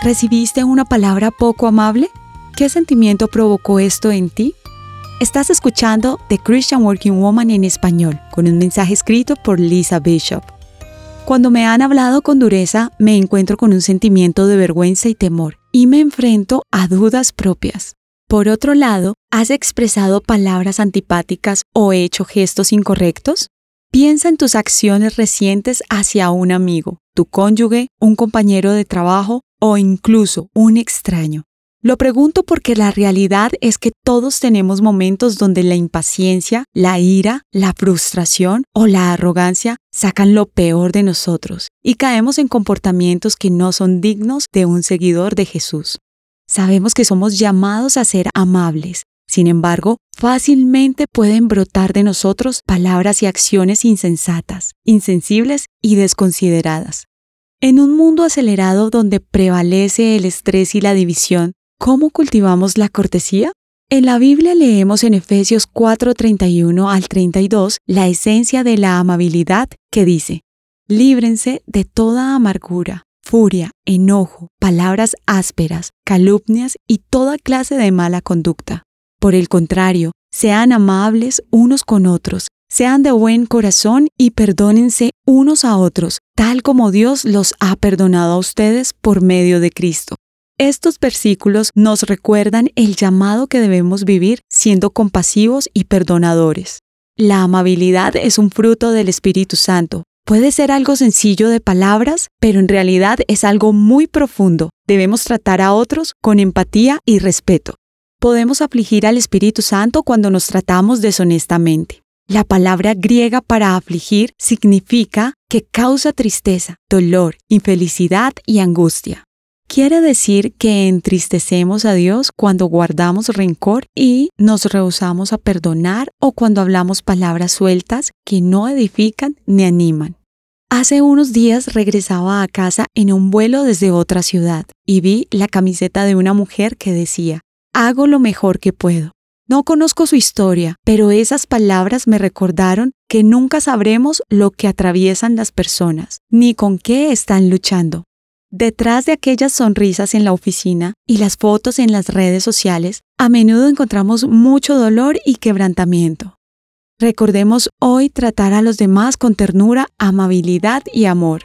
¿Recibiste una palabra poco amable? ¿Qué sentimiento provocó esto en ti? Estás escuchando The Christian Working Woman en español, con un mensaje escrito por Lisa Bishop. Cuando me han hablado con dureza, me encuentro con un sentimiento de vergüenza y temor, y me enfrento a dudas propias. Por otro lado, ¿has expresado palabras antipáticas o hecho gestos incorrectos? Piensa en tus acciones recientes hacia un amigo, tu cónyuge, un compañero de trabajo o incluso un extraño. Lo pregunto porque la realidad es que todos tenemos momentos donde la impaciencia, la ira, la frustración o la arrogancia sacan lo peor de nosotros y caemos en comportamientos que no son dignos de un seguidor de Jesús. Sabemos que somos llamados a ser amables, sin embargo, fácilmente pueden brotar de nosotros palabras y acciones insensatas, insensibles y desconsideradas. En un mundo acelerado donde prevalece el estrés y la división, ¿cómo cultivamos la cortesía? En la Biblia leemos en Efesios 4:31 al 32 la esencia de la amabilidad que dice, líbrense de toda amargura, furia, enojo, palabras ásperas, calumnias y toda clase de mala conducta por el contrario, sean amables unos con otros, sean de buen corazón y perdónense unos a otros, tal como Dios los ha perdonado a ustedes por medio de Cristo. Estos versículos nos recuerdan el llamado que debemos vivir siendo compasivos y perdonadores. La amabilidad es un fruto del Espíritu Santo. Puede ser algo sencillo de palabras, pero en realidad es algo muy profundo. Debemos tratar a otros con empatía y respeto podemos afligir al Espíritu Santo cuando nos tratamos deshonestamente. La palabra griega para afligir significa que causa tristeza, dolor, infelicidad y angustia. Quiere decir que entristecemos a Dios cuando guardamos rencor y nos rehusamos a perdonar o cuando hablamos palabras sueltas que no edifican ni animan. Hace unos días regresaba a casa en un vuelo desde otra ciudad y vi la camiseta de una mujer que decía, hago lo mejor que puedo. No conozco su historia, pero esas palabras me recordaron que nunca sabremos lo que atraviesan las personas, ni con qué están luchando. Detrás de aquellas sonrisas en la oficina y las fotos en las redes sociales, a menudo encontramos mucho dolor y quebrantamiento. Recordemos hoy tratar a los demás con ternura, amabilidad y amor.